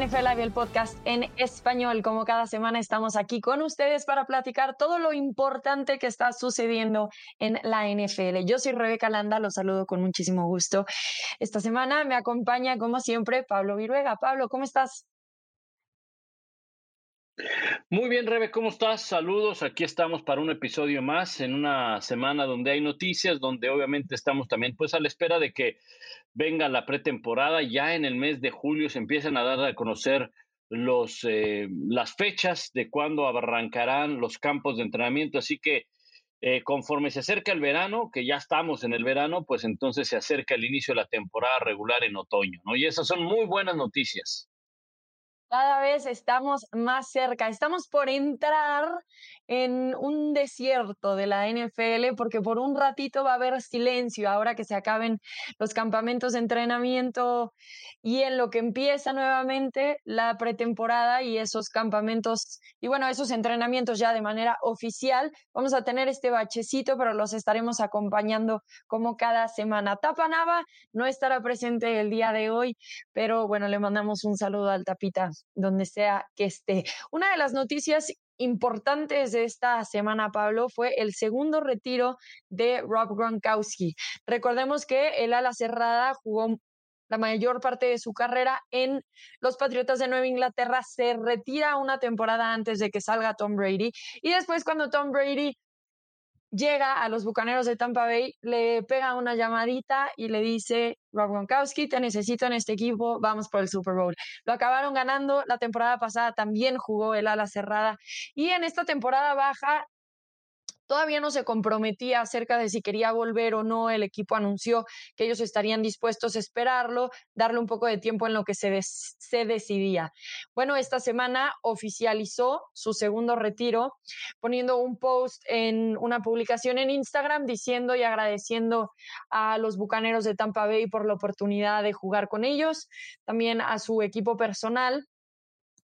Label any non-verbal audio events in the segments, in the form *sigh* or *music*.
NFL Live, el podcast en español. Como cada semana estamos aquí con ustedes para platicar todo lo importante que está sucediendo en la NFL. Yo soy Rebeca Landa, los saludo con muchísimo gusto. Esta semana me acompaña, como siempre, Pablo Viruega. Pablo, ¿cómo estás? Muy bien, Rebe, ¿cómo estás? Saludos. Aquí estamos para un episodio más en una semana donde hay noticias, donde obviamente estamos también pues a la espera de que venga la pretemporada. Ya en el mes de julio se empiezan a dar a conocer los, eh, las fechas de cuándo arrancarán los campos de entrenamiento. Así que eh, conforme se acerca el verano, que ya estamos en el verano, pues entonces se acerca el inicio de la temporada regular en otoño, ¿no? Y esas son muy buenas noticias. Cada vez estamos más cerca, estamos por entrar en un desierto de la NFL porque por un ratito va a haber silencio ahora que se acaben los campamentos de entrenamiento y en lo que empieza nuevamente la pretemporada y esos campamentos y bueno, esos entrenamientos ya de manera oficial. Vamos a tener este bachecito, pero los estaremos acompañando como cada semana. Tapanava no estará presente el día de hoy, pero bueno, le mandamos un saludo al Tapita donde sea que esté. Una de las noticias importantes de esta semana, Pablo, fue el segundo retiro de Rob Gronkowski. Recordemos que el ala cerrada jugó la mayor parte de su carrera en los Patriotas de Nueva Inglaterra, se retira una temporada antes de que salga Tom Brady y después cuando Tom Brady llega a los Bucaneros de Tampa Bay, le pega una llamadita y le dice, Rob Gronkowski, te necesito en este equipo, vamos por el Super Bowl. Lo acabaron ganando, la temporada pasada también jugó el ala cerrada y en esta temporada baja Todavía no se comprometía acerca de si quería volver o no. El equipo anunció que ellos estarían dispuestos a esperarlo, darle un poco de tiempo en lo que se, se decidía. Bueno, esta semana oficializó su segundo retiro, poniendo un post en una publicación en Instagram diciendo y agradeciendo a los Bucaneros de Tampa Bay por la oportunidad de jugar con ellos, también a su equipo personal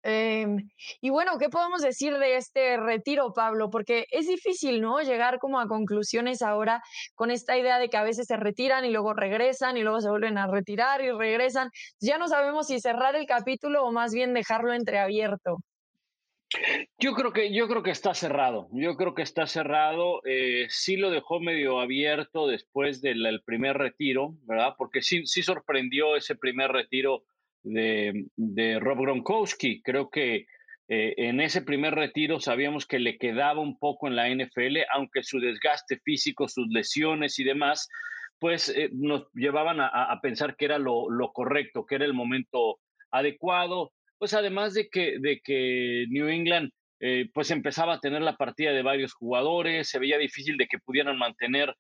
Em, y bueno, ¿qué podemos decir de este retiro, Pablo? Porque es difícil, ¿no? Llegar como a conclusiones ahora con esta idea de que a veces se retiran y luego regresan y luego se vuelven a retirar y regresan. Ya no sabemos si cerrar el capítulo o más bien dejarlo entreabierto. Yo creo que yo creo que está cerrado. Yo creo que está cerrado. Eh, sí lo dejó medio abierto después del primer retiro, ¿verdad? Porque sí, sí sorprendió ese primer retiro de, de Rob Gronkowski. Creo que eh, en ese primer retiro sabíamos que le quedaba un poco en la NFL, aunque su desgaste físico, sus lesiones y demás, pues eh, nos llevaban a, pensar que era lo, correcto, que era el momento adecuado. Pues además de que, de que New England eh, pues empezaba a tener la partida de varios jugadores, se veía difícil de que pudieran mantener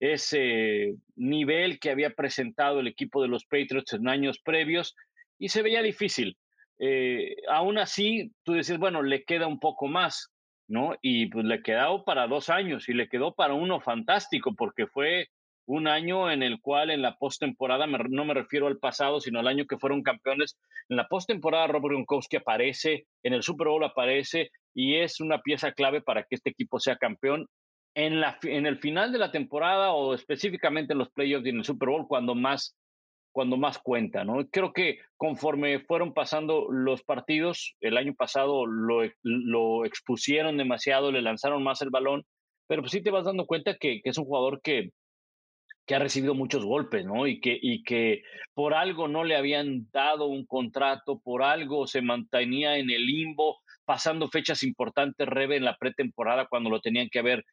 ese nivel que había presentado el equipo de los Patriots en años previos y se veía difícil. Eh, aún así, tú dices, bueno, le queda un poco más, ¿no? Y pues le quedó para dos años y le quedó para uno fantástico, porque fue un año en el cual en la postemporada, no me refiero al pasado, sino al año que fueron campeones, en la postemporada Robert Gronkowski aparece, en el Super Bowl aparece y es una pieza clave para que este equipo sea campeón. En, la, en el final de la temporada o específicamente en los playoffs y en el Super Bowl, cuando más cuando más cuenta, ¿no? Creo que conforme fueron pasando los partidos, el año pasado lo, expusieron demasiado, le lanzaron más el balón, pero pues sí te vas dando cuenta que, que es un jugador que, que ha recibido muchos golpes, ¿no? Y que, y que por algo no le habían dado un contrato, por algo se mantenía en el limbo, pasando fechas importantes, Rebe, en la pretemporada cuando lo tenían que haber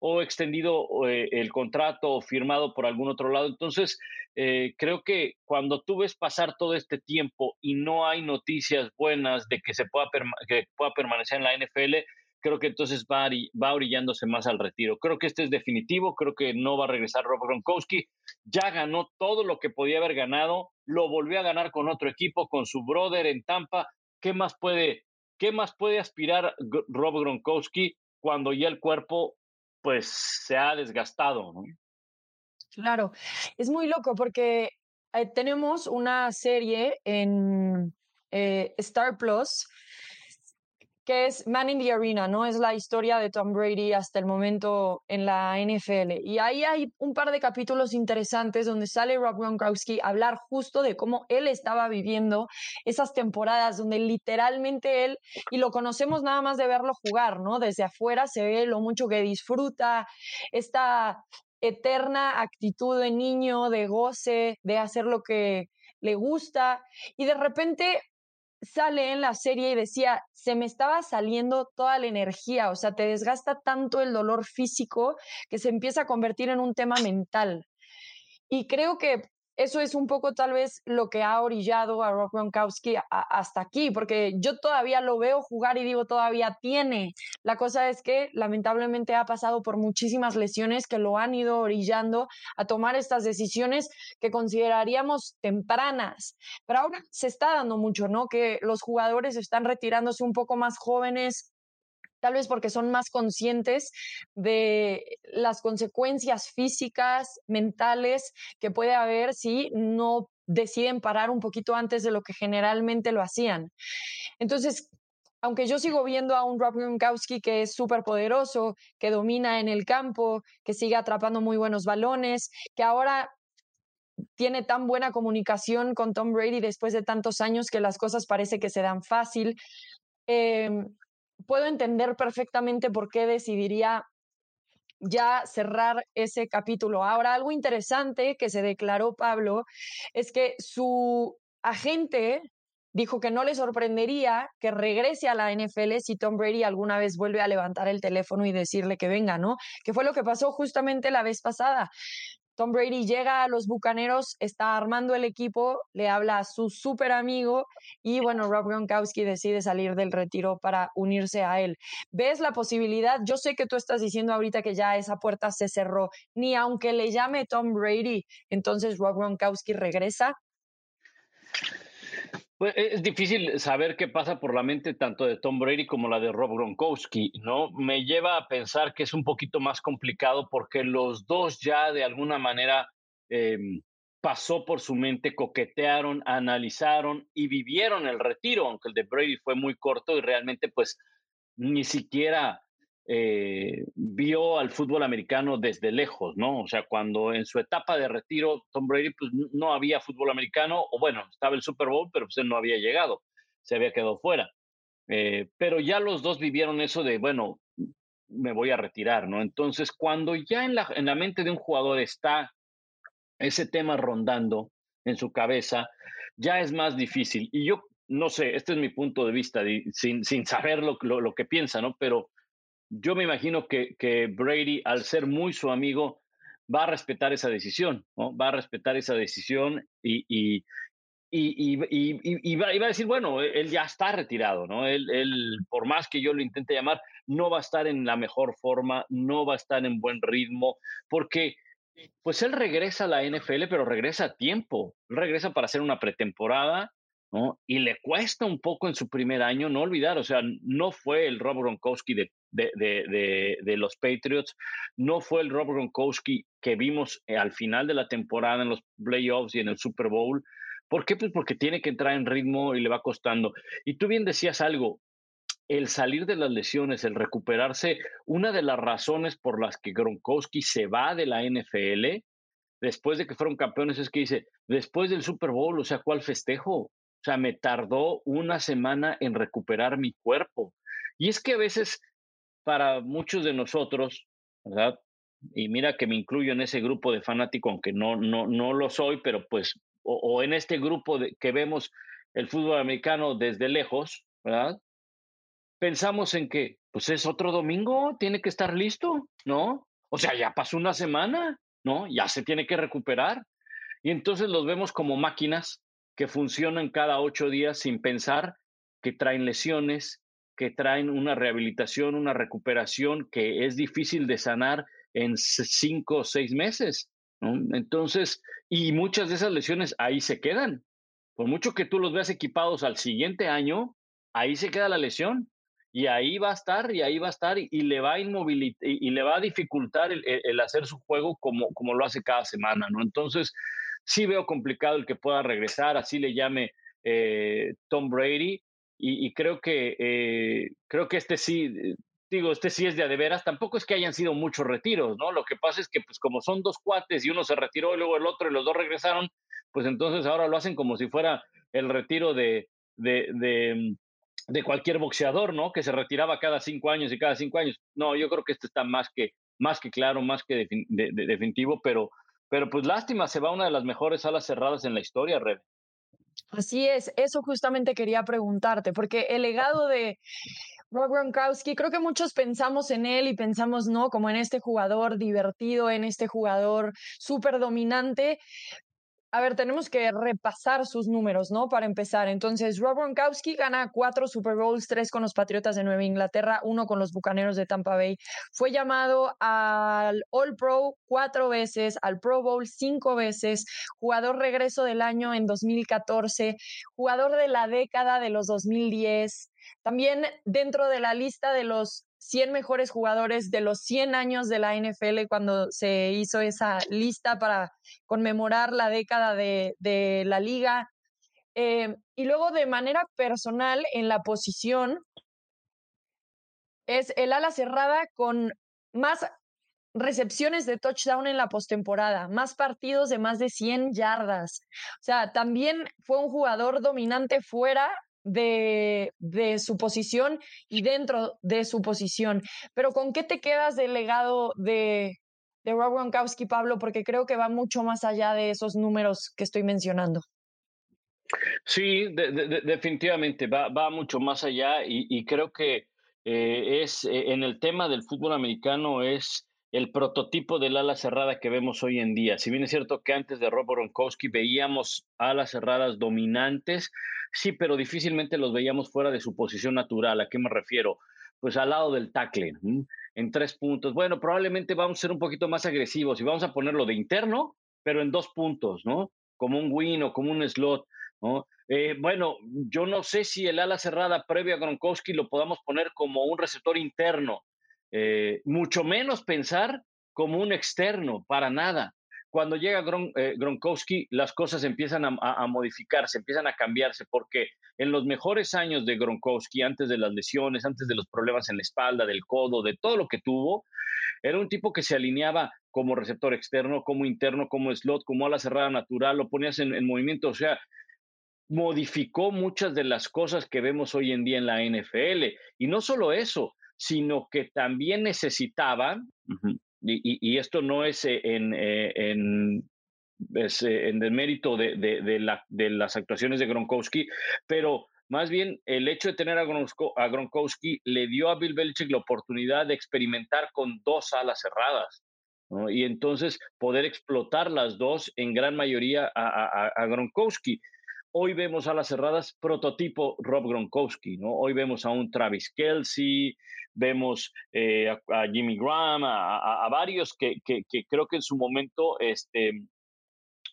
o extendido eh, el contrato o firmado por algún otro lado. Entonces, eh, creo que cuando tú ves pasar todo este tiempo y no hay noticias buenas de que se pueda, que pueda permanecer en la NFL, creo que entonces va, va orillándose más al retiro. Creo que este es definitivo, creo que no va a regresar Rob Gronkowski. Ya ganó todo lo que podía haber ganado, lo volvió a ganar con otro equipo, con su brother en Tampa. ¿Qué más puede, qué más puede aspirar Rob Gronkowski cuando ya el cuerpo pues se ha desgastado. Claro, es muy loco porque eh, tenemos una serie en eh, Star Plus que es Man in the Arena, ¿no? Es la historia de Tom Brady hasta el momento en la NFL. Y ahí hay un par de capítulos interesantes donde sale Rob Gronkowski a hablar justo de cómo él estaba viviendo esas temporadas donde literalmente él, y lo conocemos nada más de verlo jugar, ¿no? Desde afuera se ve lo mucho que disfruta, esta eterna actitud de niño, de goce, de hacer lo que le gusta, y de repente sale en la serie y decía, se me estaba saliendo toda la energía, o sea, te desgasta tanto el dolor físico que se empieza a convertir en un tema mental. Y creo que eso es un poco tal vez lo que ha orillado a Rob Gronkowski hasta aquí, porque yo todavía lo veo jugar y digo, todavía tiene. La cosa es que lamentablemente ha pasado por muchísimas lesiones que lo han ido orillando a tomar estas decisiones que consideraríamos tempranas. Pero ahora se está dando mucho, ¿no? Que los jugadores están retirándose un poco más jóvenes, tal vez porque son más conscientes de las consecuencias físicas, mentales que puede haber si no deciden parar un poquito antes de lo que generalmente lo hacían. Entonces, aunque yo sigo viendo a un Rob Gronkowski que es súper poderoso, que domina en el campo, que sigue atrapando muy buenos balones, que ahora tiene tan buena comunicación con Tom Brady después de tantos años que las cosas parece que se dan fácil. Em, puedo entender perfectamente por qué decidiría ya cerrar ese capítulo. Ahora, algo interesante que se declaró Pablo es que su agente dijo que no le sorprendería que regrese a la NFL si Tom Brady alguna vez vuelve a levantar el teléfono y decirle que venga, ¿no? Que fue lo que pasó justamente la vez pasada. Tom Brady llega a los Bucaneros, está armando el equipo, le habla a su súper amigo y bueno, Rob Gronkowski decide salir del retiro para unirse a él. ¿Ves la posibilidad? Yo sé que tú estás diciendo ahorita que ya esa puerta se cerró, ni aunque le llame Tom Brady, entonces Rob Gronkowski regresa. Pues e, es difícil saber qué pasa por la mente tanto de Tom Brady como la de Rob Gronkowski, ¿no? Me lleva a pensar que es un poquito más complicado porque los dos ya de alguna manera em, pasó por su mente, coquetearon, analizaron y vivieron el retiro, aunque el de Brady fue muy corto y realmente pues ni siquiera eh, vio al fútbol americano desde lejos, ¿no? O sea, cuando en su etapa de retiro Tom Brady, pues no había fútbol americano, o bueno, estaba el Super Bowl, pero pues no había llegado, se había quedado fuera. Eh, pero ya los dos vivieron eso de, bueno, me voy a retirar, ¿no? Entonces, cuando ya en la, en la mente de un jugador está ese tema rondando en su cabeza, ya es más difícil. Y yo no sé, este es mi punto de vista, sin, sin saber lo, lo, lo que piensa, ¿no? Pero yo me imagino que, que, Brady, al ser muy su amigo, va a respetar esa decisión, ¿no? Va a respetar esa decisión y, y, y, y va, va, a decir, bueno, él ya está retirado, ¿no? Él, él, por más que yo lo intente llamar, no va a estar en la mejor forma, no va a estar en buen ritmo, porque pues él regresa a la NFL, pero regresa a tiempo, regresa para hacer una pretemporada, y le cuesta un poco en su primer año, no olvidar, o sea, no fue el Rob Gronkowski de, de, los Patriots, no fue el Rob Gronkowski que vimos eh, al final de la temporada en los playoffs y en el Super Bowl. ¿Por qué? Pues porque tiene que entrar en ritmo y le va costando. Y tú bien decías algo, el salir de las lesiones, el recuperarse, una de las razones por las que Gronkowski se va de la NFL después de que fueron campeones es que dice, después del Super Bowl, o sea, ¿cuál festejo? O sea, me tardó una semana en recuperar mi cuerpo. Y es que a veces para muchos de nosotros, ¿verdad? Y mira que me incluyo en ese grupo de fanáticos, aunque no, no, no lo soy, pero pues, o, en este grupo que vemos el fútbol americano desde lejos, ¿verdad? Pensamos en que, pues es otro domingo, tiene que estar listo, ¿no? O sea, ya pasó una semana, ¿no? Ya se tiene que recuperar. Y entonces los vemos como máquinas que funcionan cada ocho días sin pensar, que traen lesiones, que traen una rehabilitación, una recuperación que es difícil de sanar en cinco o seis meses. Entonces, y muchas de esas lesiones ahí se quedan. Por mucho que tú los veas equipados al siguiente año, ahí se queda la lesión. Y ahí va a estar, y ahí va a estar, y, le va a inmovilizar, y, le va a dificultar el, el, hacer su juego como, como lo hace cada semana, ¿no? Entonces, sí veo complicado el que pueda regresar, así le llame eh, Tom Brady, y, creo que eh, creo que este sí, digo, este sí es de veras, tampoco es que hayan sido muchos retiros, ¿no? Lo que pasa es que, pues, como son dos cuates y uno se retiró y luego el otro y los dos regresaron, pues entonces ahora lo hacen como si fuera el retiro de, de, de, cualquier boxeador, ¿no? Que se retiraba cada cinco años y cada cinco años. No, yo creo que este está más que, más que claro, más que definitivo, pero, pero pues lástima, se va una de las mejores alas cerradas en la historia, Red. Así es, eso justamente quería preguntarte, porque el legado de, Rob Gronkowski, creo que muchos pensamos en él y pensamos, ¿no? Como en este jugador divertido, en este jugador súper dominante, a ver, tenemos que repasar sus números, ¿no? Para empezar. Entonces, Rob Gronkowski gana cuatro Super Bowls, tres con los Patriotas de Nueva Inglaterra, uno con los Bucaneros de Tampa Bay. Fue llamado al All Pro cuatro veces, al Pro Bowl cinco veces, jugador regreso del año en 2014, jugador de la década de los 2010. También dentro de la lista de los 100 mejores jugadores de los 100 años de la NFL cuando se hizo esa lista para conmemorar la década de, la liga. Eh, y luego de manera personal en la posición es el ala cerrada con más recepciones de touchdown en la postemporada, más partidos de más de 100 yardas. O sea, también fue un jugador dominante fuera de, de, su posición y dentro de su posición. Pero ¿con qué te quedas del legado de, de Rob Gronkowski, Pablo? Porque creo que va mucho más allá de esos números que estoy mencionando. Sí, definitivamente, va, va, mucho más allá y, y creo que eh, es eh, en el tema del fútbol americano es el prototipo del ala cerrada que vemos hoy en día. Si bien es cierto que antes de Rob Gronkowski veíamos alas cerradas dominantes, Sí, pero difícilmente los veíamos fuera de su posición natural. ¿A qué me refiero? Pues al lado del tackle, en tres puntos. Bueno, probablemente vamos a ser un poquito más agresivos y vamos a ponerlo de interno, pero en dos puntos, ¿no? Como un win o como un slot, ¿no? Eh, bueno, yo no sé si el ala cerrada previo a Gronkowski lo podamos poner como un receptor interno, eh, mucho menos pensar como un externo, para nada cuando llega eh, Gronkowski, las cosas empiezan a, modificarse, empiezan a cambiarse, porque en los mejores años de Gronkowski, antes de las lesiones, antes de los problemas en la espalda, del codo, de todo lo que tuvo, era un tipo que se alineaba como receptor externo, como interno, como slot, como ala cerrada natural, lo ponías en, movimiento, o sea, modificó muchas de las cosas que vemos hoy en día en la NFL. Y no solo eso, sino que también necesitaba, y, esto no es eh, en, eh, en, eh, en el mérito de, de, la, de, las actuaciones de Gronkowski, pero más bien el hecho de tener a, Gronkowski le dio a Bill Belichick la oportunidad de experimentar con dos alas cerradas. Y entonces poder explotar las dos en gran mayoría a, a, a Gronkowski. Hoy vemos alas cerradas prototipo Rob Gronkowski, ¿no? Hoy vemos a un Travis Kelsey, vemos eh, a, Jimmy Graham, a, varios que, que, creo que en su momento este,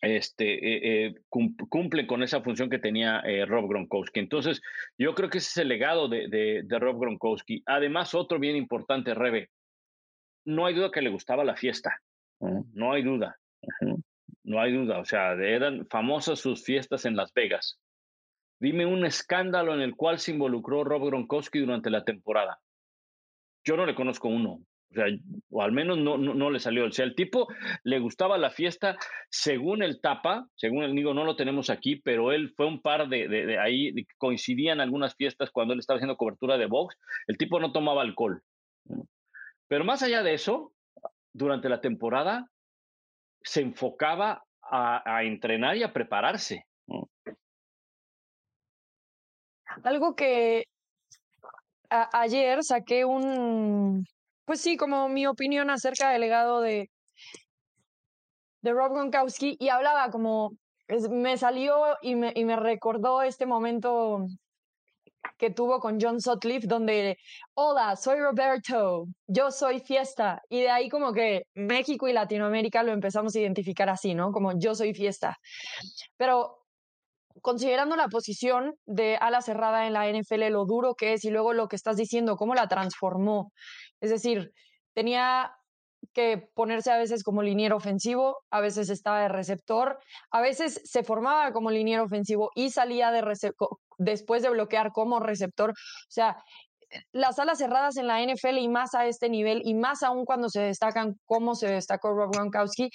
este, eh, eh, cumplen con esa función que tenía Rob Gronkowski. Entonces, yo creo que ese es el legado de, de, Rob Gronkowski. Además, otro bien importante, Rebe, no hay duda que le gustaba la fiesta, no, hay duda, no hay duda, o sea, eran famosas sus fiestas en Las Vegas. Dime un escándalo en el cual se involucró Rob Gronkowski durante la temporada yo no le conozco uno. O sea, o al menos no, no, le salió. O sea, el tipo le gustaba la fiesta, según el tapa, según el digo, no lo tenemos aquí, pero él fue un par de, de, ahí, coincidían algunas fiestas cuando él estaba haciendo cobertura de box, el tipo no tomaba alcohol. Pero más allá de eso, durante la temporada se enfocaba a, entrenar y a prepararse. Algo que ayer saqué un, pues sí, como mi opinión acerca del legado de, de Rob Gronkowski y hablaba como, me salió y me, y me recordó este momento que tuvo con John Sutcliffe, donde, hola, soy Roberto, yo soy fiesta. Y de ahí como que México y Latinoamérica lo empezamos a identificar así, ¿no? Como yo soy fiesta. Pero considerando la posición de ala cerrada en la NFL, lo duro que es y luego lo que estás diciendo, cómo la transformó. Es decir, tenía que ponerse a veces como liniero ofensivo, a veces estaba de receptor, a veces se formaba como liniero ofensivo y salía de después de bloquear como receptor. O sea, las alas cerradas en la NFL y más a este nivel y más aún cuando se destacan como se destacó Rob Gronkowski,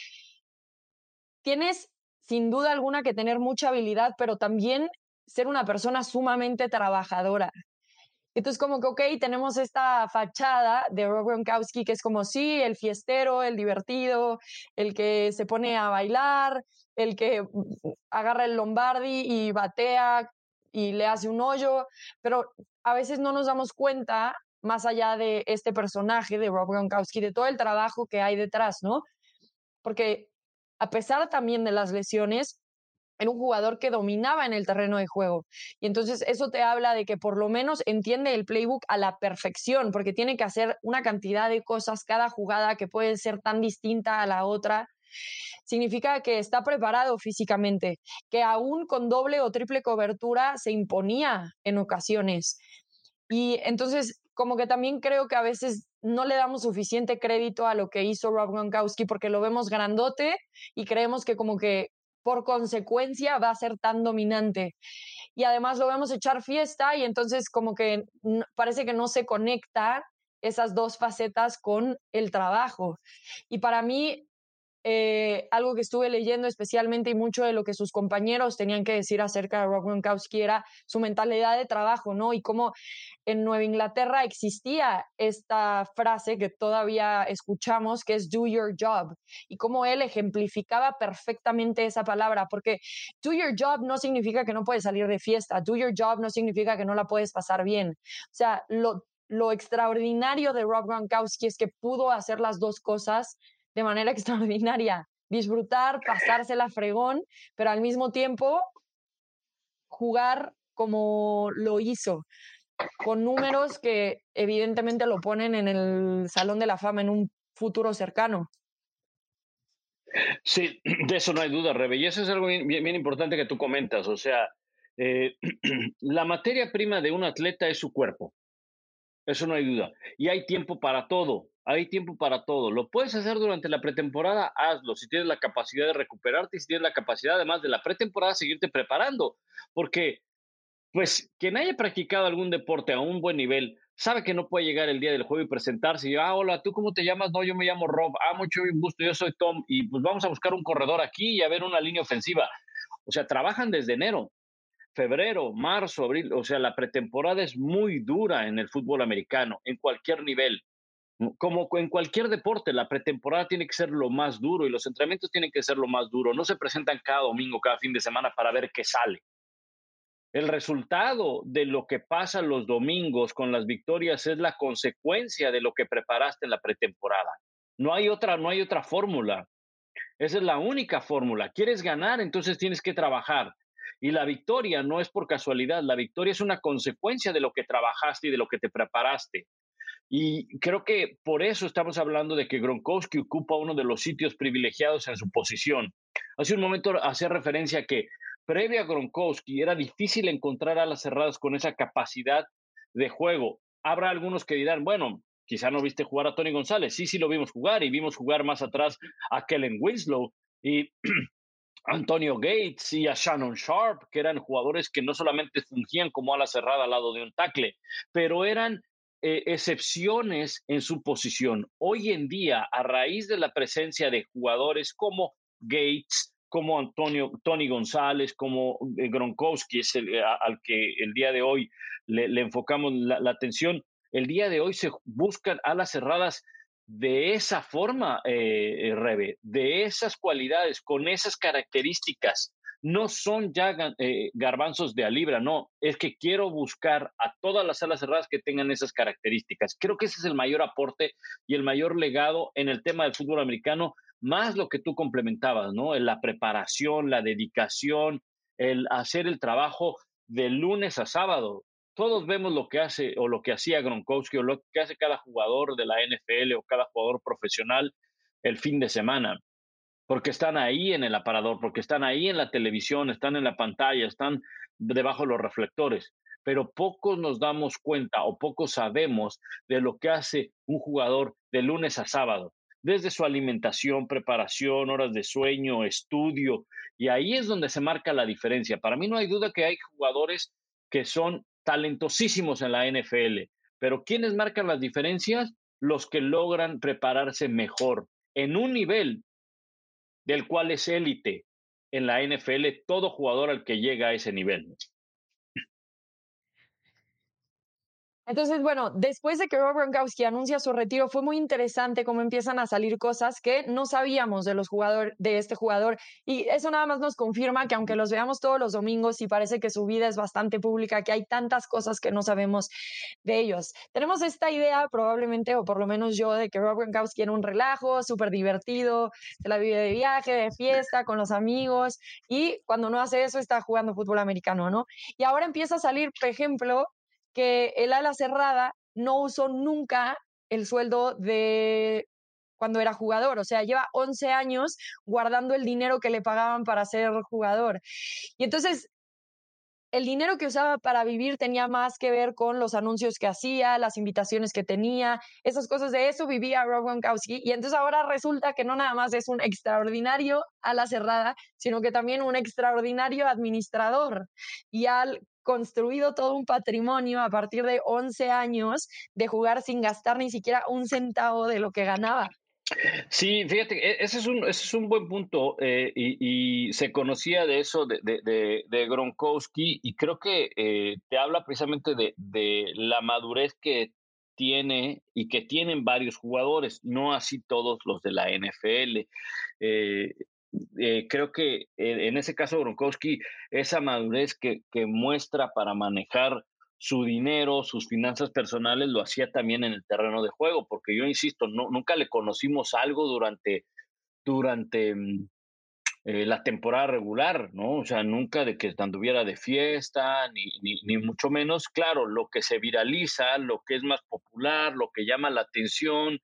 tienes sin duda alguna que tener mucha habilidad, pero también ser una persona sumamente trabajadora. Entonces, como que, ok, tenemos esta fachada de Rob Gronkowski que es como, sí, el fiestero, el divertido, el que se pone a bailar, el que mm, agarra el Lombardi y batea y le hace un hoyo, pero a veces no nos damos cuenta, más allá de este personaje de Rob Gronkowski, de todo el trabajo que hay detrás, ¿no? Porque a pesar también de las lesiones, era un jugador que dominaba en el terreno de juego. Y entonces eso te habla de que por lo menos entiende el playbook a la perfección, porque tiene que hacer una cantidad de cosas cada jugada que puede ser tan distinta a la otra. Significa que está preparado físicamente, que aún con doble o triple cobertura se imponía en ocasiones. Y entonces, como que también creo que a veces no le damos suficiente crédito a lo que hizo Rob Gronkowski porque lo vemos grandote y creemos que como que por consecuencia va a ser tan dominante. Y además lo vemos echar fiesta y entonces como que parece que no se conecta esas dos facetas con el trabajo. Y para mí eh, algo que estuve leyendo especialmente y mucho de lo que sus compañeros tenían que decir acerca de Rob Gronkowski era su mentalidad de trabajo, ¿no? Y cómo en Nueva Inglaterra existía esta frase que todavía escuchamos, que es do your job, y cómo él ejemplificaba perfectamente esa palabra, porque do your job no significa que no puedes salir de fiesta, do your job no significa que no la puedes pasar bien. O sea, lo, lo extraordinario de Rob Gronkowski es que pudo hacer las dos cosas de manera *laughs* extraordinaria. Disfrutar, pasársela fregón, pero al mismo tiempo jugar como lo hizo, con números que evidentemente lo ponen en el Salón de la Fama en un futuro cercano. Sí, *clears throat* de eso no hay duda, Rebe. Y eso es algo bien, importante que tú comentas. O sea, eh, *clears throat* la materia prima de un atleta es su cuerpo. Eso no hay duda. Y hay tiempo para todo. Hay tiempo para todo. Lo puedes hacer durante la pretemporada, hazlo. Si tienes la capacidad de recuperarte, si tienes la capacidad además de la pretemporada, seguirte preparando. Porque, pues, quien haya practicado algún deporte a un buen nivel, sabe que no puede llegar el día del juego y presentarse y, ah, hola, ¿tú cómo te llamas? No, yo me llamo Rob. Ah, mucho gusto, yo soy Tom. Y pues vamos a buscar un corredor aquí y a ver una línea ofensiva. O sea, trabajan desde enero febrero, marzo, abril, o sea, la pretemporada es muy dura en el fútbol americano, en cualquier nivel. Como en cualquier deporte, la pretemporada tiene que ser lo más duro y los entrenamientos tienen que ser lo más duro. No se presentan cada domingo, cada fin de semana para ver qué sale. El resultado de lo que pasa los domingos con las victorias es la consecuencia de lo que preparaste en la pretemporada. No hay otra, no hay otra fórmula. Esa es la única fórmula. ¿Quieres ganar? Entonces tienes que trabajar. Y la victoria no es por casualidad, la victoria es una consecuencia de lo que trabajaste y de lo que te preparaste. Y creo que por eso estamos hablando de que Gronkowski ocupa uno de los sitios privilegiados en su posición. Hace un momento hacía referencia a que previo a Gronkowski era difícil encontrar a las cerradas con esa capacidad de juego. Habrá algunos que dirán, bueno, quizá no viste jugar a Tony González. Sí, sí lo vimos jugar y vimos jugar más atrás a Kellen Winslow. Y *clears throat* Antonio Gates y a Shannon Sharp, que eran jugadores que no solamente fungían como ala cerrada al lado de un tackle, pero eran eh, excepciones en su posición. Hoy en día, a raíz de la presencia de jugadores como Gates, como Antonio, Tony González, como eh, Gronkowski, es el, al que el día de hoy le, enfocamos la, atención, el día de hoy se buscan alas cerradas de esa forma, eh, eh, Rebe, de esas cualidades, con esas características. No son ya eh, garbanzos de a libra, no, es que quiero buscar a todas las alas cerradas que tengan esas características. Creo que ese es el mayor aporte y el mayor legado en el tema del fútbol americano, más lo que tú complementabas, ¿no? La preparación, la dedicación, el hacer el trabajo de lunes a sábado todos vemos lo que hace o lo que hacía Gronkowski o lo que hace cada jugador de la NFL o cada jugador profesional el fin de semana, porque están ahí en el aparador, porque están ahí en la televisión, están en la pantalla, están debajo de los reflectores, pero pocos nos damos cuenta o pocos sabemos de lo que hace un jugador de lunes a sábado, desde su alimentación, preparación, horas de sueño, estudio, y ahí es donde se marca la diferencia. Para mí no hay duda que hay jugadores que son talentosísimos en la NFL, pero ¿quiénes marcan las diferencias? Los que logran prepararse mejor en un nivel del cual es élite en la NFL todo jugador al que llega a ese nivel. Entonces, bueno, después de que Rob Gronkowski anuncia su retiro, fue muy interesante cómo empiezan a salir cosas que no sabíamos de los jugadores, de este jugador. Y eso nada más nos confirma que aunque los veamos todos los domingos y parece que su vida es bastante pública, que hay tantas cosas que no sabemos de ellos. Tenemos esta idea, probablemente, o por lo menos yo, de que Rob Gronkowski era un relajo, súper divertido, se la vive de viaje, de fiesta, con los amigos, y cuando no hace eso está jugando fútbol americano, ¿no? Y ahora empieza a salir, por ejemplo, que el ala cerrada no usó nunca el sueldo de cuando era jugador, o sea, lleva 11 años guardando el dinero que le pagaban para ser jugador. Y entonces el dinero que usaba para vivir tenía más que ver con los anuncios que hacía, las invitaciones que tenía, esas cosas de eso vivía Rob Gronkowski. Y entonces ahora resulta que no nada más es un extraordinario a la cerrada, sino que también un extraordinario administrador. Y al construido todo un patrimonio a partir de 11 años de jugar sin gastar ni siquiera un centavo de lo que ganaba. Sí, fíjate, e, ese es un, ese es un buen punto eh, y, se conocía de eso de, de, Gronkowski y creo que eh, te habla precisamente de, la madurez que tiene y que tienen varios jugadores, no así todos los de la NFL. Eh, creo que en ese caso Gronkowski, esa madurez que, que muestra para manejar su dinero, sus finanzas personales, lo hacía también en el terreno de juego, porque yo insisto, no, nunca le conocimos algo durante, durante mm, eh, la temporada regular, ¿no? O sea, nunca de que anduviera de fiesta, ni, ni, ni, mucho menos. Claro, lo que se viraliza, lo que es más popular, lo que llama la atención,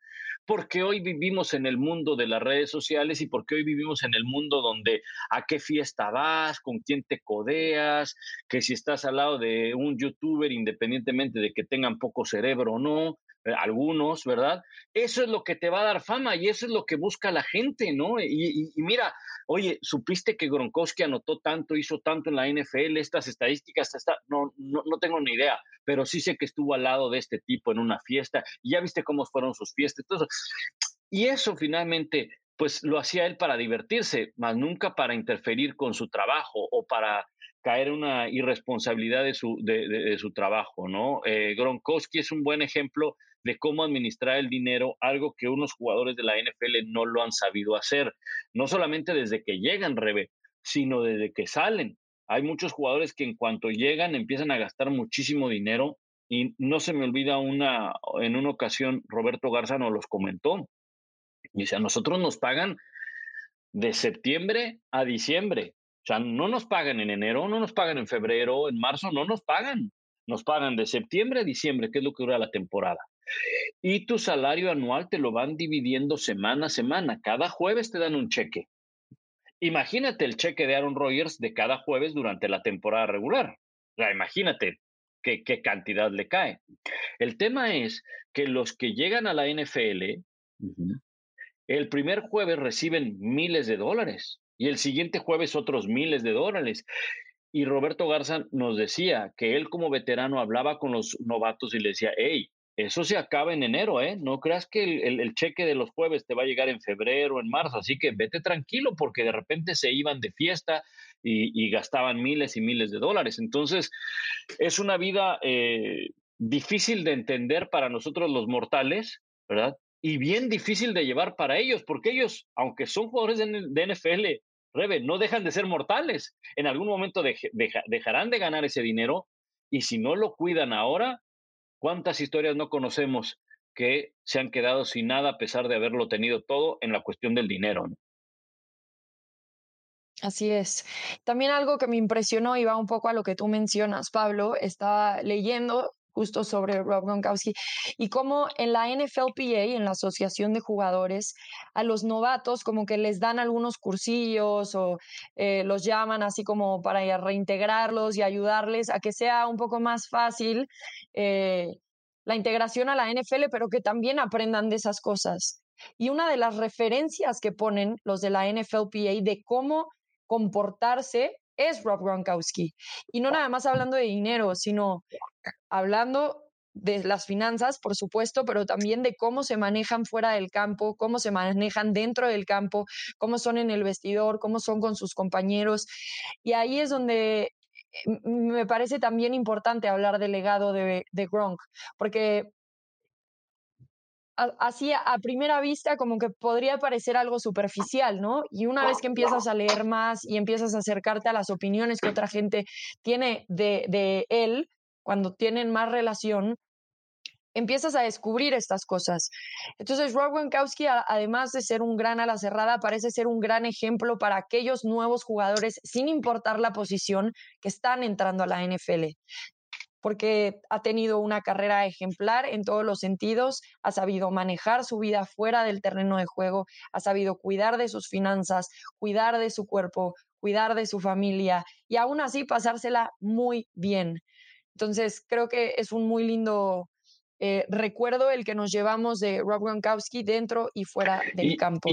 porque hoy vivimos en el mundo de las redes sociales y porque hoy vivimos en el mundo donde a qué fiesta vas, con quién te codeas, que si estás al lado de un youtuber, independientemente de que tengan poco cerebro o no, algunos, ¿verdad? Eso es lo que te va a dar fama y eso es lo que busca la gente, ¿no? Y, mira, oye, supiste que Gronkowski anotó tanto, hizo tanto en la NFL, estas estadísticas, no, no, no tengo ni idea, pero sí sé que estuvo al lado de este tipo en una fiesta y ya viste cómo fueron sus fiestas. Entonces, y eso finalmente, pues lo hacía él para divertirse, más nunca para interferir con su trabajo o para caer en una irresponsabilidad de su, de, su trabajo, ¿no? Eh, Gronkowski es un buen ejemplo de cómo administrar el dinero, algo que unos jugadores de la NFL no lo han sabido hacer, no solamente desde que llegan, Rebe, sino desde que salen. Hay muchos jugadores que en cuanto llegan empiezan a gastar muchísimo dinero y no se me olvida una, en una ocasión Roberto Garza nos los comentó. Dice, a nosotros nos pagan de septiembre a diciembre. O sea, no nos pagan en enero, no nos pagan en febrero, en marzo, no nos pagan. Nos pagan de septiembre a diciembre, que es lo que dura la temporada. Y tu salario anual te lo van dividiendo semana a semana. Cada jueves te dan un cheque. Imagínate el cheque de Aaron Rodgers de cada jueves durante la temporada regular. O sea, imagínate qué, qué cantidad le cae. El tema es que los que llegan a la NFL, el primer jueves reciben miles de dólares y el siguiente jueves otros miles de dólares. Y Roberto Garza nos decía que él como veterano hablaba con los novatos y le decía, hey, eso se acaba en enero, ¿eh? No creas que el, cheque de los jueves te va a llegar en febrero, o en marzo, así que vete tranquilo porque de repente se iban de fiesta y, gastaban miles y miles de dólares. Entonces, es una vida eh, difícil de entender para nosotros los mortales, ¿verdad? Y bien difícil de llevar para ellos, porque ellos, aunque son jugadores de, NFL, Rebe, no dejan de ser mortales. En algún momento dejarán de ganar ese dinero y si no lo cuidan ahora, ¿Cuántas historias no conocemos que se han quedado sin nada a pesar de haberlo tenido todo en la cuestión del dinero? Así es. También algo que me impresionó y va un poco a lo que tú mencionas, Pablo, estaba leyendo justo sobre Rob Gronkowski y cómo en la NFLPA, en la Asociación de Jugadores, a los novatos como que les dan algunos cursillos o eh, los llaman así como para reintegrarlos y ayudarles a que sea un poco más fácil eh, la integración a la NFL, pero que también aprendan de esas cosas. Y una de las referencias que ponen los de la NFLPA de cómo comportarse es Rob Gronkowski. Y no nada más hablando de dinero, sino hablando de las finanzas, por supuesto, pero también de cómo se manejan fuera del campo, cómo se manejan dentro del campo, cómo son en el vestidor, cómo son con sus compañeros. Y ahí es donde eh, me parece también importante hablar del legado de, de Gronk, porque así a primera vista como que podría parecer algo superficial, ¿no? Y una vez que empiezas a leer más y empiezas a acercarte a las opiniones que otra gente tiene de, de él, cuando tienen más relación, empiezas a descubrir estas cosas. Entonces, Rob Gronkowski, además de ser un gran ala cerrada, parece ser un gran ejemplo para aquellos nuevos jugadores, sin importar la posición, que están entrando a la NFL porque ha tenido una carrera ejemplar en todos los sentidos, ha sabido manejar su vida fuera del terreno de juego, ha sabido cuidar de sus finanzas, cuidar de su cuerpo, cuidar de su familia y aún así pasársela muy bien. Entonces, creo que es un muy lindo eh, recuerdo el que nos llevamos de Rob Gronkowski dentro y fuera *laughs* del campo.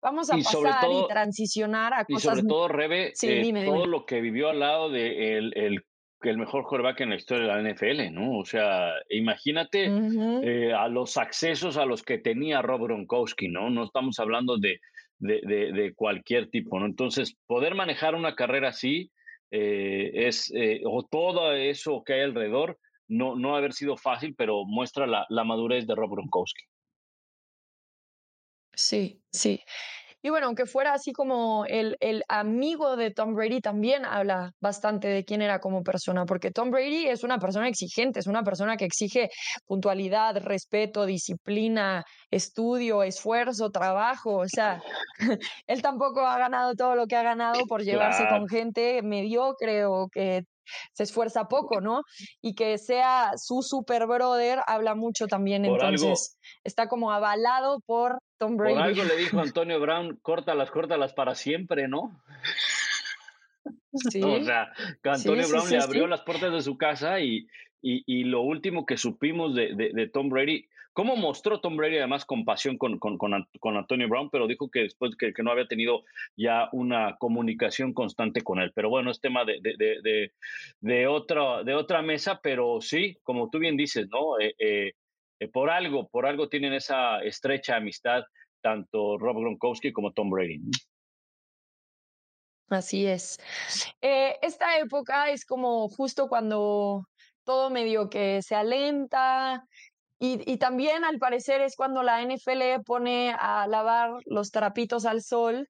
Vamos a pasar y transicionar a cosas. Y sobre todo, Rebe, eh, todo lo que vivió al lado de el, el el mejor quarterback en la historia de la NFL, ¿no? O sea, imagínate eh, a los accesos a los que tenía Rob Gronkowski, ¿no? No estamos hablando de, de, de, cualquier tipo, ¿no? Entonces, poder manejar una carrera así es, o todo eso que hay alrededor, no, no haber sido fácil, pero muestra la, la madurez de Rob Gronkowski. Sí, sí. Y bueno, aunque fuera así como el, el, amigo de Tom Brady, también habla bastante de quién era como persona, porque Tom Brady es una persona exigente, es una persona que exige puntualidad, respeto, disciplina, estudio, esfuerzo, trabajo. O sea, *laughs* él tampoco ha ganado todo lo que ha ganado por llevarse con gente mediocre o que se esfuerza poco, ¿no? Y que sea su super brother habla mucho también, entonces está como avalado por Tom Brady. Por algo le dijo *laughs* Antonio Brown, córtalas, córtalas para siempre, ¿no? *laughs* Sí. o sea, que Antonio Brown le abrió las puertas de su casa y, y, lo último que supimos de, de, Tom Brady, cómo mostró Tom Brady además compasión con, con, con, Antonio Brown, pero dijo que después que, que, no había tenido ya una comunicación constante con él. Pero bueno, es tema de, de, de, otra, de otra mesa, pero sí, como tú bien dices, ¿no? Eh, eh, eh, por algo, por algo tienen esa estrecha amistad tanto Rob Gronkowski como Tom Brady. Así es. esta época es como justo cuando todo medio que se alenta. Y, también al parecer es cuando la NFL pone a lavar los trapitos al sol.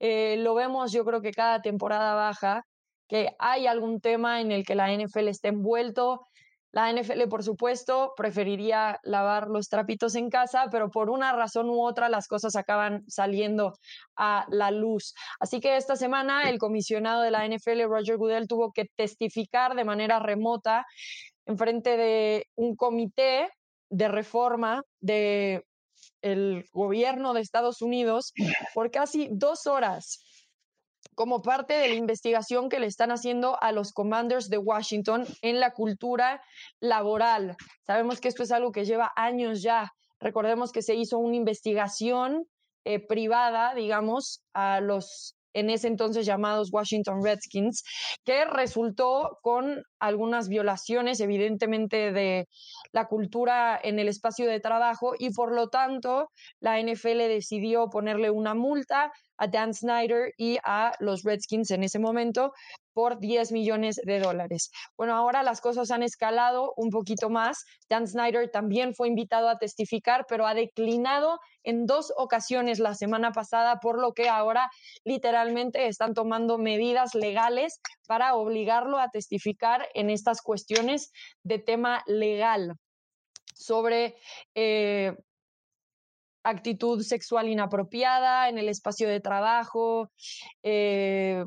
Eh, lo vemos yo creo que cada temporada baja, que hay algún tema en el que la NFL está envuelto la NFL, por supuesto, preferiría lavar los trapitos en casa, pero por una razón u otra las cosas acaban saliendo a la luz. Así que esta semana el comisionado de la NFL, Roger Goodell, tuvo que testificar de manera remota en frente de un comité de reforma de el gobierno de Estados Unidos por casi dos horas como parte de la investigación que le están haciendo a los commanders de Washington en la cultura laboral. Sabemos que esto es algo que lleva años ya. Recordemos que se hizo una investigación eh, privada, digamos, a los en ese entonces llamados Washington Redskins, que resultó con algunas violaciones, evidentemente, de la cultura en el espacio de trabajo y por lo tanto la NFL decidió ponerle una multa a Dan Snyder y a los Redskins en ese momento por 10 millones de dólares. Bueno, ahora las cosas han escalado un poquito más. Dan Snyder también fue invitado a testificar, pero ha declinado en dos ocasiones la semana pasada, por lo que ahora literalmente están tomando medidas legales para obligarlo a testificar en estas cuestiones de tema legal sobre eh, actitud sexual inapropiada en el espacio de trabajo, eh,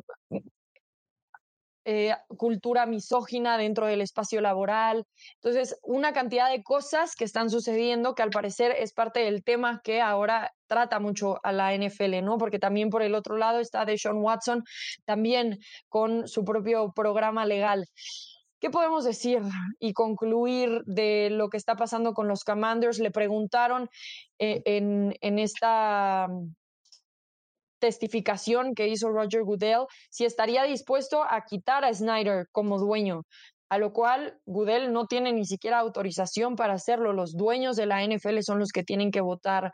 eh, cultura misógina dentro del espacio laboral. Entonces, una cantidad de cosas que están sucediendo que al parecer es parte del tema que ahora trata mucho a la NFL, ¿no? Porque también por el otro lado está Deshaun Watson, también con su propio programa legal. ¿Qué podemos decir y concluir de lo que está pasando con los Commanders? Le preguntaron eh, en, en, esta testificación que hizo Roger Goodell si estaría dispuesto a quitar a Snyder como dueño, a lo cual Goodell no tiene ni siquiera autorización para hacerlo. Los dueños de la NFL son los que tienen que votar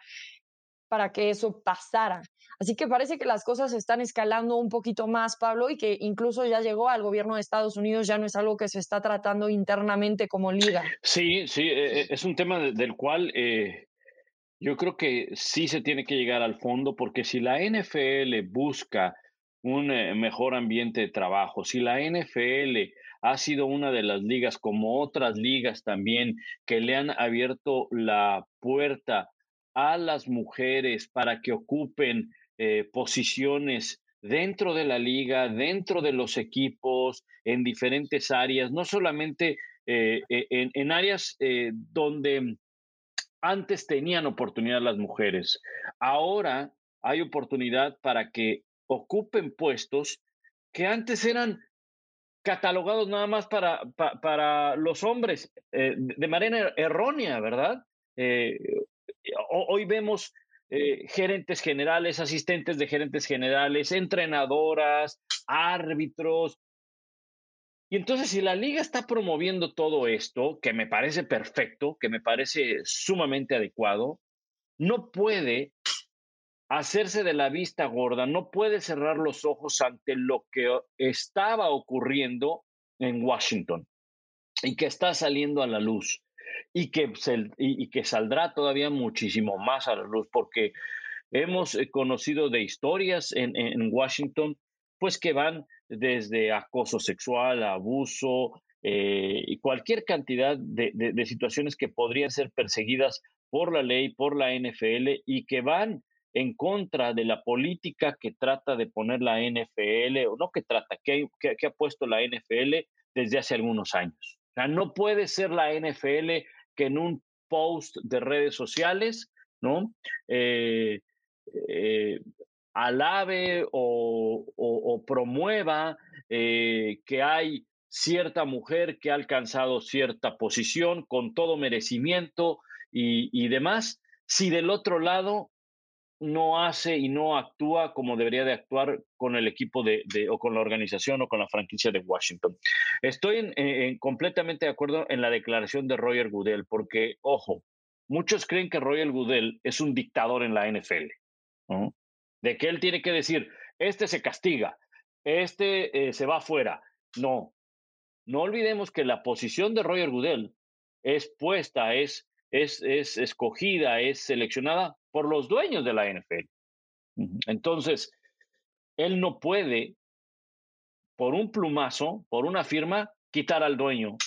para que eso pasara. Así que parece que las cosas están escalando un poquito más, Pablo, y que incluso ya llegó al gobierno de Estados Unidos, ya no es algo que se está tratando internamente como liga. Sí, sí, eh, eh, es un tema del cual eh, yo creo que sí se tiene que llegar al fondo, porque si la NFL busca un mejor ambiente de trabajo, si la NFL ha sido una de las ligas, como otras ligas también, que le han abierto la puerta a las mujeres para que ocupen eh, posiciones dentro de la liga, dentro de los equipos, en diferentes áreas, no solamente eh, e, en, áreas eh, donde antes tenían oportunidad las mujeres. Ahora hay oportunidad para que ocupen puestos que antes eran catalogados nada más para, para, los hombres de manera errónea, ¿verdad? hoy vemos eh, gerentes generales, asistentes de gerentes generales, entrenadoras, árbitros. Y entonces, si la liga está promoviendo todo esto, que me parece perfecto, que me parece sumamente adecuado, no puede hacerse de la vista gorda, no puede cerrar los ojos ante lo que estaba ocurriendo en Washington y que está saliendo a la luz y que, y, que saldrá todavía muchísimo más a la luz, porque hemos eh, conocido de historias en, en Washington, pues que van desde acoso sexual, abuso eh, y cualquier cantidad de, situaciones que podrían ser perseguidas por la ley, por la NFL y que van en contra de la política que trata de poner la NFL, o no que trata, que, que ha puesto la NFL desde hace algunos años. O sea, no puede ser la NFL que en un post de redes sociales, ¿no? Eh, eh, alabe o, promueva eh, que hay cierta mujer que ha alcanzado cierta posición con todo merecimiento y, demás, si del otro lado no hace y no actúa como debería de actuar con el equipo de, o con la organización o con la franquicia de Washington. Estoy en, completamente de acuerdo en la declaración de Roger Goodell, porque, ojo, muchos creen que Roger Goodell es un dictador en la NFL, de que él tiene que decir, este se castiga, este eh, se va afuera. No, no olvidemos que la posición de Roger Goodell es puesta, es, es, es escogida, es seleccionada por los dueños de la NFL. Entonces, él no puede, por un plumazo, por una firma, quitar al dueño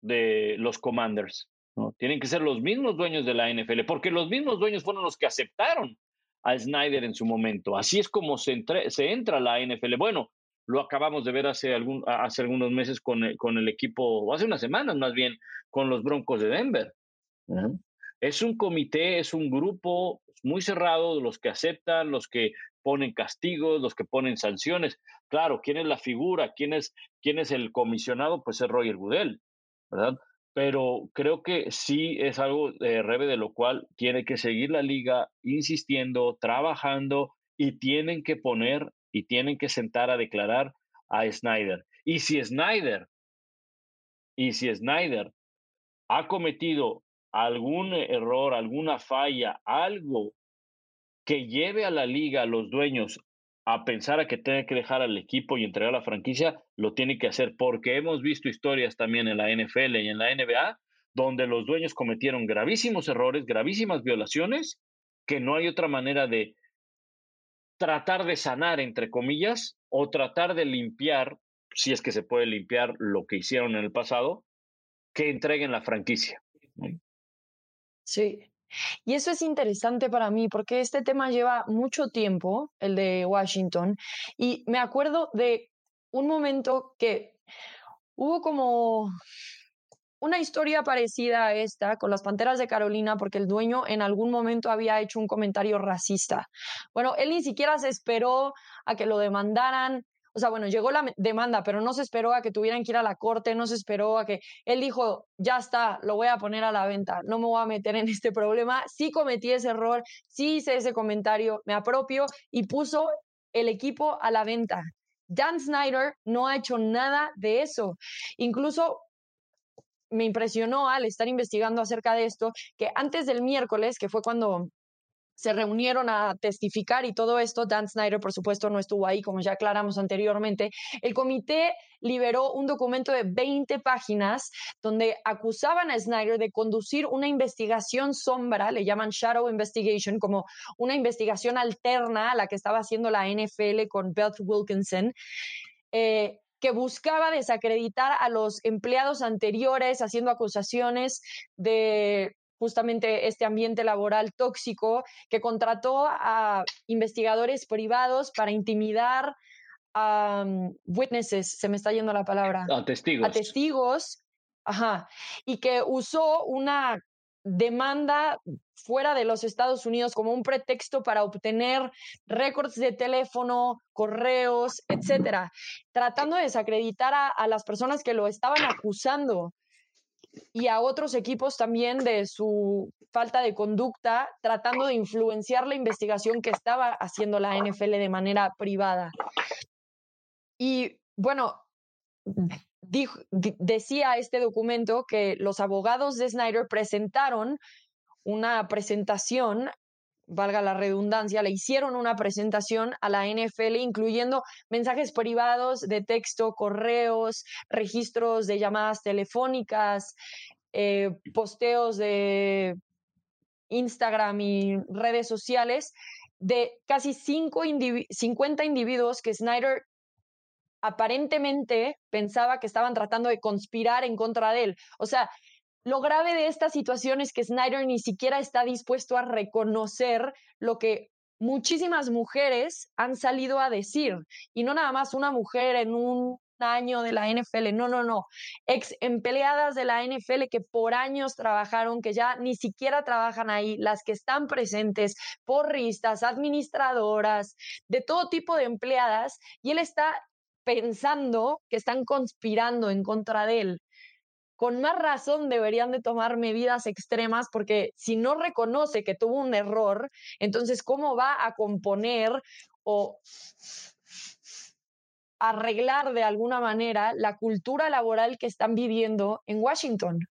de los Commanders. ¿no? Tienen que ser los mismos dueños de la NFL, porque los mismos dueños fueron los que aceptaron a Snyder en su momento. Así es como se, se entra a la NFL. Bueno, lo acabamos de ver hace, algún, hace algunos meses con el, con el equipo, o hace unas semanas más bien, con los Broncos de Denver. Es un comité, es un grupo muy cerrado, los que aceptan, los que ponen castigos, los que ponen sanciones. Claro, ¿quién es la figura? ¿Quién es, quién es el comisionado? Pues es Roger Goodell, ¿verdad? Pero creo que sí es algo, de Rebe, de lo cual tiene que seguir la liga insistiendo, trabajando y tienen que poner y tienen que sentar a declarar a Snyder. Y si Snyder, y si Snyder ha cometido algún error, alguna falla, algo que lleve a la liga, a los dueños, a pensar a que tiene que dejar al equipo y entregar la franquicia, lo tiene que hacer, porque hemos visto historias también en la NFL y en la NBA donde los dueños cometieron gravísimos errores, gravísimas violaciones, que no hay otra manera de tratar de sanar, entre comillas, o tratar de limpiar, si es que se puede limpiar lo que hicieron en el pasado, que entreguen la franquicia. Sí. Y eso es interesante para mí porque este tema lleva mucho tiempo, el de Washington, y me acuerdo de un momento que hubo como una historia parecida a esta con las Panteras de Carolina porque el dueño en algún momento había hecho un comentario racista. Bueno, él ni siquiera se esperó a que lo demandaran, o sea, bueno, llegó la demanda, pero no se esperó a que tuvieran que ir a la corte, no se esperó a que él dijo, ya está, lo voy a poner a la venta, no me voy a meter en este problema. Sí cometí ese error, sí hice ese comentario, me apropio y puso el equipo a la venta. Dan Snyder no ha hecho nada de eso. Incluso me impresionó al estar investigando acerca de esto, que antes del miércoles, que fue cuando se reunieron a testificar y todo esto. Dan Snyder, por supuesto, no estuvo ahí, como ya aclaramos anteriormente. El comité liberó un documento de 20 páginas donde acusaban a Snyder de conducir una investigación sombra, le llaman Shadow Investigation, como una investigación alterna a la que estaba haciendo la NFL con Beth Wilkinson. Eh, que buscaba desacreditar a los empleados anteriores, haciendo acusaciones de justamente este ambiente laboral tóxico, que contrató a investigadores privados para intimidar a mm, witnesses, se me está yendo la palabra. A testigos. A testigos, ajá, y que usó una demanda fuera de los Estados Unidos como un pretexto para obtener récords de teléfono, correos, etcétera, tratando de desacreditar a, a las personas que lo estaban acusando y a otros equipos también de su falta de conducta, tratando de influenciar la investigación que estaba haciendo la NFL de manera privada. Y bueno, decía este documento que los abogados de Snyder presentaron una presentación valga la redundancia, le hicieron una presentación a la NFL, incluyendo mensajes privados de texto, correos, registros de llamadas telefónicas, eh, posteos de Instagram y redes sociales de casi cinco 50 individuos que Snyder aparentemente pensaba que estaban tratando de conspirar en contra de él. O sea, lo grave de esta situación es que Snyder ni siquiera está dispuesto a reconocer lo que muchísimas mujeres han salido a decir. Y no nada más una mujer en un año de la NFL, no, no, no. Ex empleadas de la NFL que por años trabajaron, que ya ni siquiera trabajan ahí, las que están presentes, porristas, administradoras, de todo tipo de empleadas, y él está pensando que están conspirando en contra de él con más razón deberían de tomar medidas extremas porque si no reconoce que tuvo un error, entonces ¿cómo va a componer o arreglar de alguna manera la cultura laboral que están viviendo en Washington?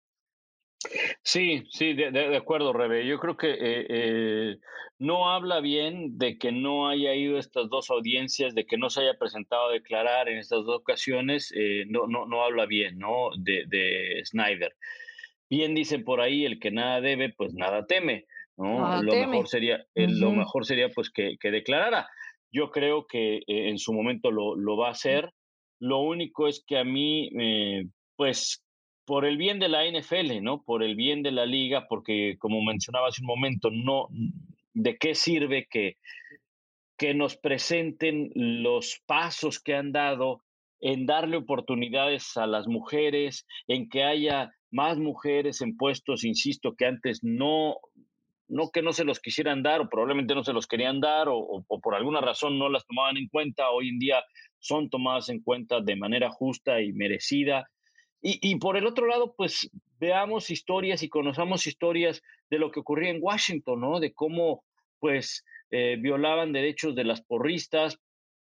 Sí, sí, de, acuerdo, Rebe. Yo creo que eh, eh, no habla bien de que no haya ido a estas dos audiencias, de que no se haya presentado a declarar en estas dos ocasiones, eh, no, no, no habla bien, ¿no? De, de Snyder. Bien dicen por ahí, el que nada debe, pues nada teme, ¿no? lo mejor sería, lo mejor sería pues que, que, declarara. Yo creo que en su momento lo, lo, va a hacer. Lo único es que a mí, pues por el bien de la NFL, ¿no? Por el bien de la liga, porque como mencionaba hace un momento, no, ¿de qué sirve que, que nos presenten los pasos que han dado en darle oportunidades a las mujeres, en que haya más mujeres en puestos, insisto, que antes no, no que no se los quisieran dar o probablemente no se los querían dar o, o, por alguna razón no las tomaban en cuenta, hoy en día son tomadas en cuenta de manera justa y merecida. Y, por el otro lado, pues veamos historias y conozcamos historias de lo que ocurría en Washington, ¿no? De cómo, pues, eh, violaban derechos de las porristas,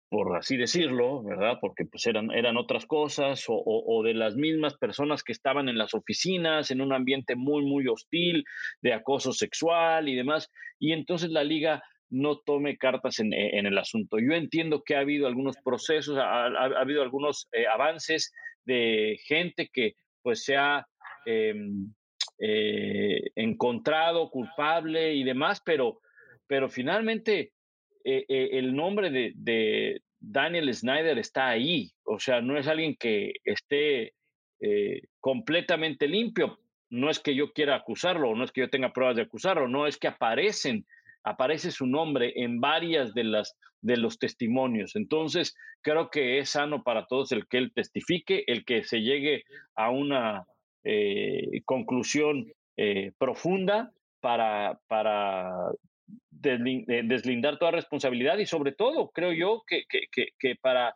por así decirlo, ¿verdad? Porque pues eran, eran otras cosas, o, o, de las mismas personas que estaban en las oficinas, en un ambiente muy, muy hostil, de acoso sexual y demás. Y entonces la liga no tome cartas en, en el asunto. Yo entiendo que ha habido algunos procesos, ha, ha, habido algunos eh, avances de gente que pues se ha em, eh, encontrado culpable y demás, pero, pero finalmente eh, eh, el nombre de, de, Daniel Snyder está ahí, o sea, no es alguien que esté completamente limpio, no es que yo quiera acusarlo, no es que yo tenga pruebas de acusarlo, no es que aparecen aparece su nombre en varias de las de los testimonios. Entonces, creo que es sano para todos el que él testifique, el que se llegue a una eh, conclusión eh, profunda para, para deslindar toda responsabilidad y sobre todo, creo yo, que, que, que, para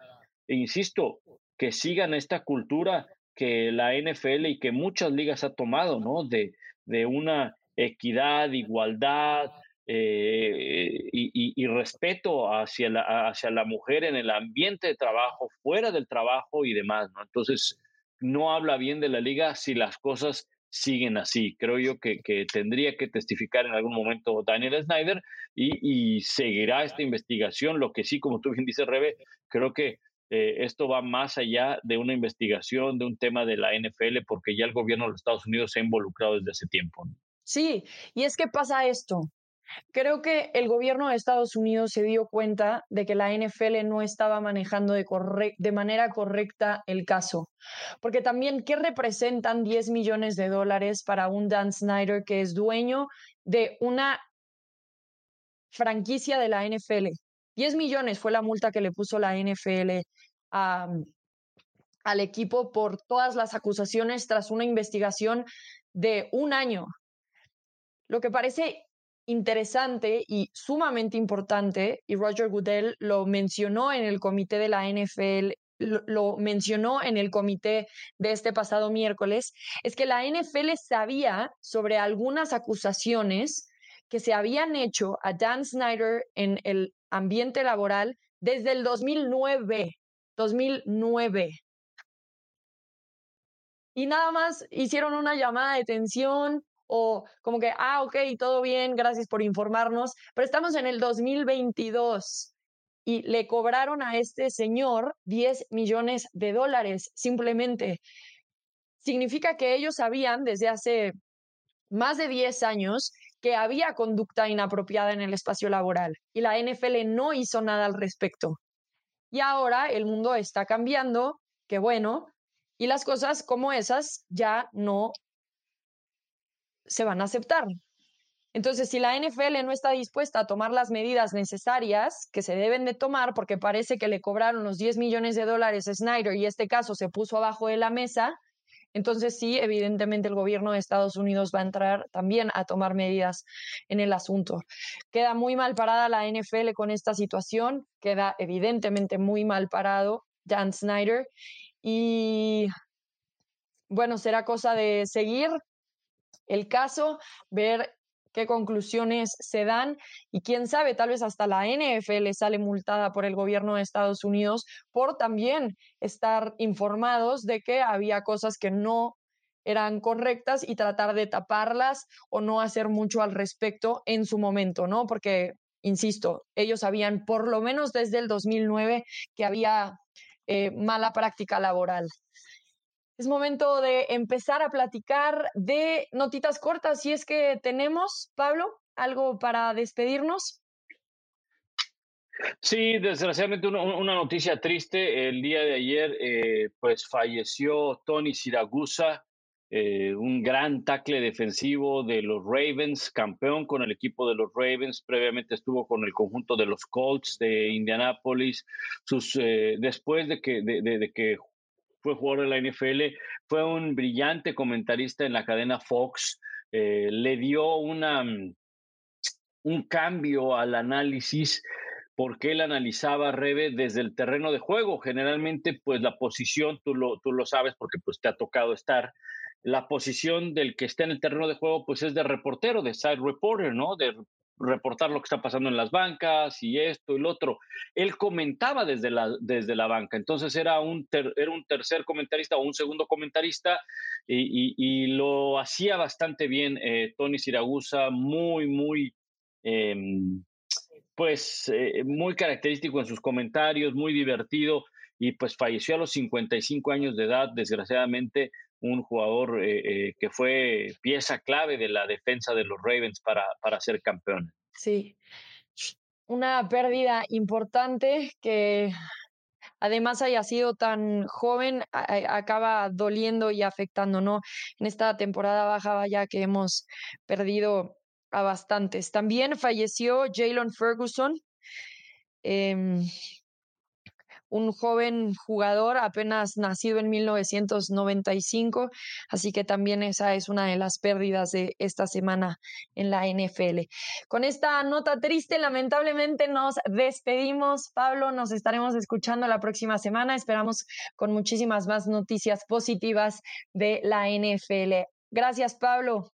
e insisto, que sigan esta cultura que la NFL y que muchas ligas ha tomado, ¿no? De, de una equidad, igualdad eh, y, respeto hacia la, hacia la mujer en el ambiente de trabajo, fuera del trabajo y demás, ¿no? Entonces, no habla bien de la liga si las cosas siguen así. Creo yo que, tendría que testificar en algún momento Daniel Snyder y, seguirá esta investigación. Lo que sí, como tú bien dices, Rebe, creo que eh, esto va más allá de una investigación, de un tema de la NFL, porque ya el gobierno de los Estados Unidos se ha involucrado desde hace tiempo. Sí, y es que pasa esto. Creo que el gobierno de Estados Unidos se dio cuenta de que la NFL no estaba manejando de, manera correcta el caso. Porque también, ¿qué representan 10 millones de dólares para un Dan Snyder que es dueño de una franquicia de la NFL? 10 millones fue la multa que le puso la NFL al equipo por todas las acusaciones tras una investigación de un año. Lo que parece interesante y sumamente importante, y Roger Goodell lo mencionó en el comité de la NFL, lo, mencionó en el comité de este pasado miércoles, es que la NFL sabía sobre algunas acusaciones que se habían hecho a Dan Snyder en el ambiente laboral desde el 2009. 2009. Y nada más hicieron una llamada de atención o como que, ah, ok, todo bien, gracias por informarnos, pero estamos en el 2022 y le cobraron a este señor 10 millones de dólares simplemente. Significa que ellos sabían desde hace más de 10 años que había conducta inapropiada en el espacio laboral y la NFL no hizo nada al respecto. Y ahora el mundo está cambiando, qué bueno, y las cosas como esas ya no se van a aceptar. Entonces, si la NFL no está dispuesta a tomar las medidas necesarias que se deben de tomar, porque parece que le cobraron los 10 millones de dólares a Snyder y este caso se puso abajo de la mesa, entonces sí, evidentemente el gobierno de Estados Unidos va a entrar también a tomar medidas en el asunto. Queda muy mal parada la NFL con esta situación, queda evidentemente muy mal parado Dan Snyder y bueno, será cosa de seguir el caso, ver qué conclusiones se dan y quién sabe, tal vez hasta la NFL sale multada por el gobierno de Estados Unidos por también estar informados de que había cosas que no eran correctas y tratar de taparlas o no hacer mucho al respecto en su momento, ¿no? Porque, insisto, ellos sabían por lo menos desde el 2009 que había eh, mala práctica laboral. Es momento de empezar a platicar de notitas cortas, si es que tenemos, Pablo, algo para despedirnos. Sí, desgraciadamente una, noticia triste. El día de ayer, eh, pues falleció Tony Siragusa, eh, un gran tackle defensivo de los Ravens, campeón con el equipo de los Ravens. Previamente estuvo con el conjunto de los Colts de Indianápolis. Eh, después de que, de que fue jugador de la NFL, fue un brillante comentarista en la cadena Fox, eh, le dio mm, un cambio al análisis porque él analizaba Rebe desde el terreno de juego. Generalmente, pues la posición, tú lo, tú lo sabes porque pues te ha tocado estar, la posición del que está en el terreno de juego, pues es de reportero, de side reporter, ¿no? De reportar lo que está pasando en las bancas y esto y lo otro. Él comentaba desde la, desde la banca, entonces era un, era un tercer comentarista o un segundo comentarista y, lo hacía bastante bien eh, Tony Siragusa, muy, muy, em, pues, eh, muy característico en sus comentarios, muy divertido y pues falleció a los 55 años de edad, desgraciadamente un jugador eh, eh, que fue pieza clave de la defensa de los Ravens para, para ser campeón. Sí, una pérdida importante que además haya sido tan joven, acaba doliendo y afectando, ¿no? En esta temporada baja ya que hemos perdido a bastantes. También falleció Jalen Ferguson, em, un joven jugador apenas nacido en 1995, así que también esa es una de las pérdidas de esta semana en la NFL. Con esta nota triste, lamentablemente nos despedimos. Pablo, nos estaremos escuchando la próxima semana. Esperamos con muchísimas más noticias positivas de la NFL. Gracias, Pablo.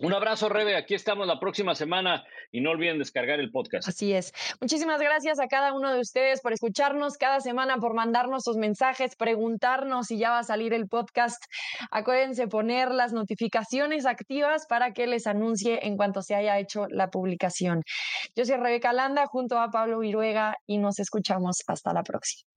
Un abrazo, Rebe. Aquí estamos la próxima semana y no olviden descargar el podcast. Así es. Muchísimas gracias a cada uno de ustedes por escucharnos cada semana, por mandarnos sus mensajes, preguntarnos si ya va a salir el podcast. Acuérdense poner las notificaciones activas para que les anuncie en cuanto se haya hecho la publicación. Yo soy Rebeca Landa junto a Pablo Viruega y nos escuchamos hasta la próxima.